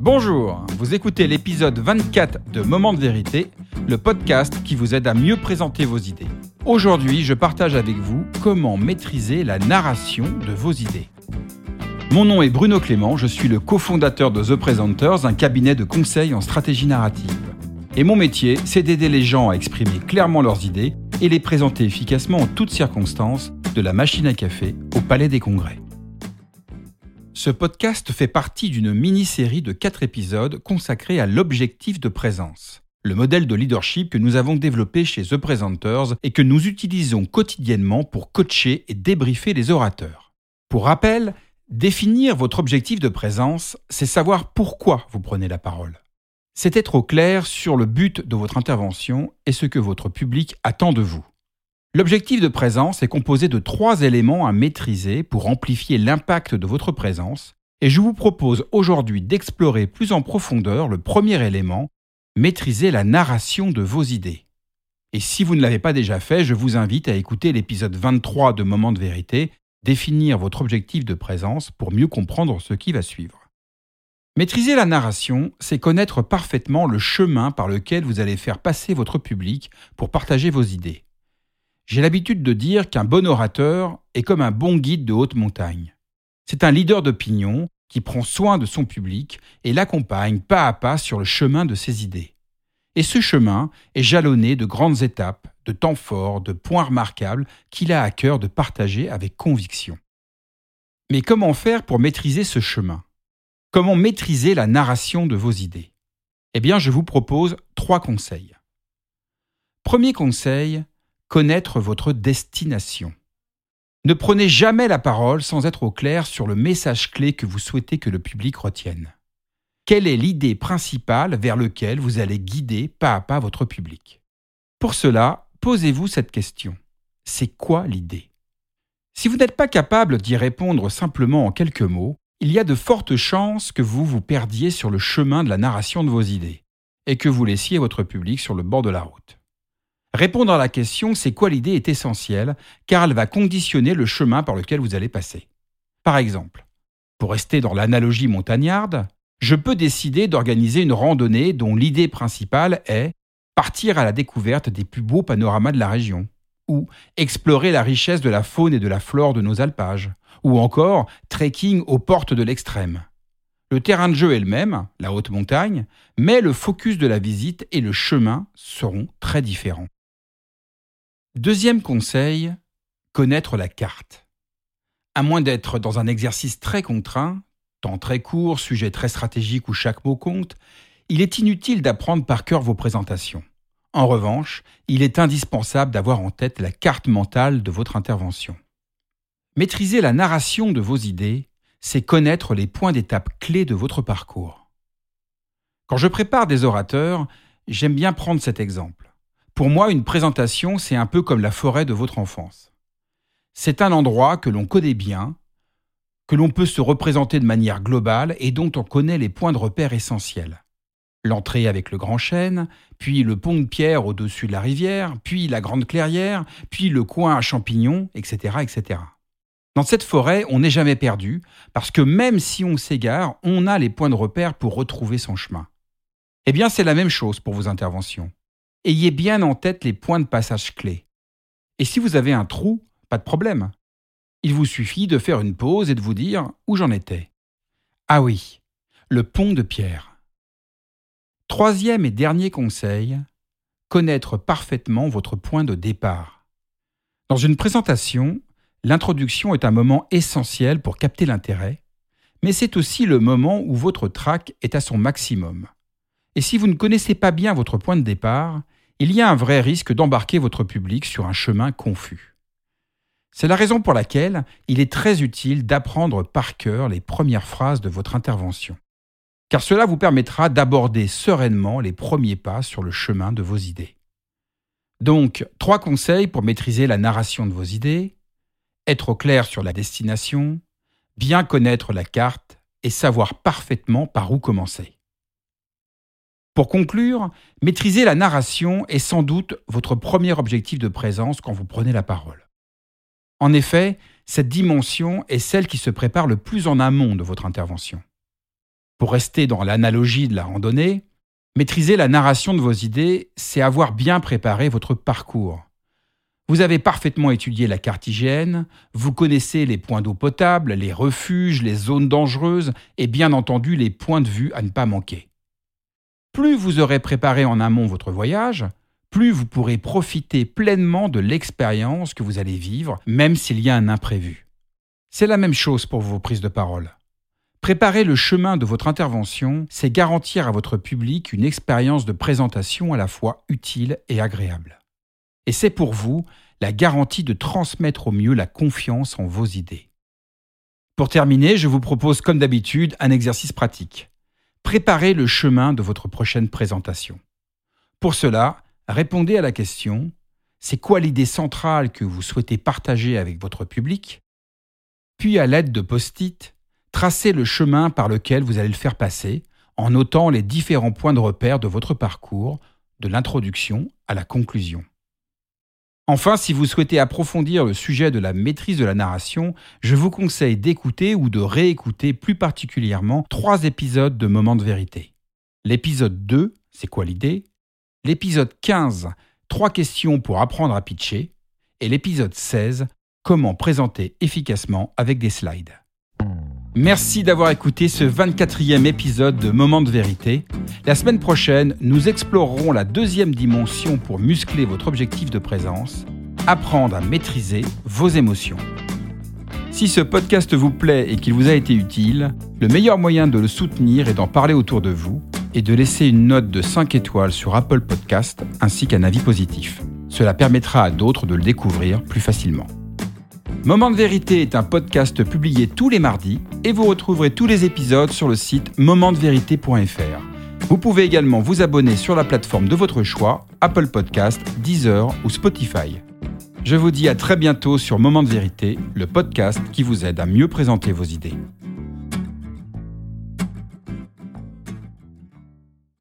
Bonjour, vous écoutez l'épisode 24 de Moment de vérité, le podcast qui vous aide à mieux présenter vos idées. Aujourd'hui, je partage avec vous comment maîtriser la narration de vos idées. Mon nom est Bruno Clément, je suis le cofondateur de The Presenters, un cabinet de conseil en stratégie narrative. Et mon métier, c'est d'aider les gens à exprimer clairement leurs idées et les présenter efficacement en toutes circonstances, de la machine à café au palais des congrès. Ce podcast fait partie d'une mini-série de quatre épisodes consacrés à l'objectif de présence, le modèle de leadership que nous avons développé chez The Presenters et que nous utilisons quotidiennement pour coacher et débriefer les orateurs. Pour rappel, définir votre objectif de présence, c'est savoir pourquoi vous prenez la parole. C'est être au clair sur le but de votre intervention et ce que votre public attend de vous. L'objectif de présence est composé de trois éléments à maîtriser pour amplifier l'impact de votre présence, et je vous propose aujourd'hui d'explorer plus en profondeur le premier élément, maîtriser la narration de vos idées. Et si vous ne l'avez pas déjà fait, je vous invite à écouter l'épisode 23 de Moment de vérité, définir votre objectif de présence pour mieux comprendre ce qui va suivre. Maîtriser la narration, c'est connaître parfaitement le chemin par lequel vous allez faire passer votre public pour partager vos idées. J'ai l'habitude de dire qu'un bon orateur est comme un bon guide de haute montagne. C'est un leader d'opinion qui prend soin de son public et l'accompagne pas à pas sur le chemin de ses idées. Et ce chemin est jalonné de grandes étapes, de temps forts, de points remarquables qu'il a à cœur de partager avec conviction. Mais comment faire pour maîtriser ce chemin? Comment maîtriser la narration de vos idées? Eh bien, je vous propose trois conseils. Premier conseil, connaître votre destination. Ne prenez jamais la parole sans être au clair sur le message clé que vous souhaitez que le public retienne. Quelle est l'idée principale vers laquelle vous allez guider pas à pas votre public? Pour cela, posez-vous cette question. C'est quoi l'idée? Si vous n'êtes pas capable d'y répondre simplement en quelques mots, il y a de fortes chances que vous vous perdiez sur le chemin de la narration de vos idées et que vous laissiez votre public sur le bord de la route. Répondre à la question c'est quoi l'idée est essentielle car elle va conditionner le chemin par lequel vous allez passer. Par exemple, pour rester dans l'analogie montagnarde, je peux décider d'organiser une randonnée dont l'idée principale est partir à la découverte des plus beaux panoramas de la région, ou explorer la richesse de la faune et de la flore de nos alpages, ou encore trekking aux portes de l'extrême. Le terrain de jeu est le même, la haute montagne, mais le focus de la visite et le chemin seront très différents. Deuxième conseil, connaître la carte. À moins d'être dans un exercice très contraint, temps très court, sujet très stratégique où chaque mot compte, il est inutile d'apprendre par cœur vos présentations. En revanche, il est indispensable d'avoir en tête la carte mentale de votre intervention. Maîtriser la narration de vos idées, c'est connaître les points d'étape clés de votre parcours. Quand je prépare des orateurs, j'aime bien prendre cet exemple. Pour moi, une présentation, c'est un peu comme la forêt de votre enfance. C'est un endroit que l'on connaît bien, que l'on peut se représenter de manière globale et dont on connaît les points de repère essentiels. L'entrée avec le grand chêne, puis le pont de pierre au-dessus de la rivière, puis la grande clairière, puis le coin à champignons, etc., etc. Dans cette forêt, on n'est jamais perdu, parce que même si on s'égare, on a les points de repère pour retrouver son chemin. Eh bien, c'est la même chose pour vos interventions ayez bien en tête les points de passage clés. Et si vous avez un trou, pas de problème. Il vous suffit de faire une pause et de vous dire où j'en étais. Ah oui, le pont de pierre. Troisième et dernier conseil, connaître parfaitement votre point de départ. Dans une présentation, l'introduction est un moment essentiel pour capter l'intérêt, mais c'est aussi le moment où votre trac est à son maximum. Et si vous ne connaissez pas bien votre point de départ, il y a un vrai risque d'embarquer votre public sur un chemin confus. C'est la raison pour laquelle il est très utile d'apprendre par cœur les premières phrases de votre intervention, car cela vous permettra d'aborder sereinement les premiers pas sur le chemin de vos idées. Donc, trois conseils pour maîtriser la narration de vos idées, être au clair sur la destination, bien connaître la carte et savoir parfaitement par où commencer. Pour conclure, maîtriser la narration est sans doute votre premier objectif de présence quand vous prenez la parole. En effet, cette dimension est celle qui se prépare le plus en amont de votre intervention. Pour rester dans l'analogie de la randonnée, maîtriser la narration de vos idées, c'est avoir bien préparé votre parcours. Vous avez parfaitement étudié la carte vous connaissez les points d'eau potable, les refuges, les zones dangereuses et bien entendu les points de vue à ne pas manquer. Plus vous aurez préparé en amont votre voyage, plus vous pourrez profiter pleinement de l'expérience que vous allez vivre, même s'il y a un imprévu. C'est la même chose pour vos prises de parole. Préparer le chemin de votre intervention, c'est garantir à votre public une expérience de présentation à la fois utile et agréable. Et c'est pour vous la garantie de transmettre au mieux la confiance en vos idées. Pour terminer, je vous propose comme d'habitude un exercice pratique. Préparez le chemin de votre prochaine présentation. Pour cela, répondez à la question c'est quoi l'idée centrale que vous souhaitez partager avec votre public? Puis à l'aide de post-it, tracez le chemin par lequel vous allez le faire passer en notant les différents points de repère de votre parcours, de l'introduction à la conclusion. Enfin, si vous souhaitez approfondir le sujet de la maîtrise de la narration, je vous conseille d'écouter ou de réécouter plus particulièrement trois épisodes de Moments de vérité. L'épisode 2, c'est quoi l'idée? L'épisode 15, trois questions pour apprendre à pitcher. Et l'épisode 16, comment présenter efficacement avec des slides. Merci d'avoir écouté ce 24e épisode de Moment de vérité. La semaine prochaine, nous explorerons la deuxième dimension pour muscler votre objectif de présence, apprendre à maîtriser vos émotions. Si ce podcast vous plaît et qu'il vous a été utile, le meilleur moyen de le soutenir est d'en parler autour de vous et de laisser une note de 5 étoiles sur Apple Podcast ainsi qu'un avis positif. Cela permettra à d'autres de le découvrir plus facilement. Moment de vérité est un podcast publié tous les mardis et vous retrouverez tous les épisodes sur le site momentdevérité.fr. Vous pouvez également vous abonner sur la plateforme de votre choix, Apple Podcast, Deezer ou Spotify. Je vous dis à très bientôt sur Moment de vérité, le podcast qui vous aide à mieux présenter vos idées.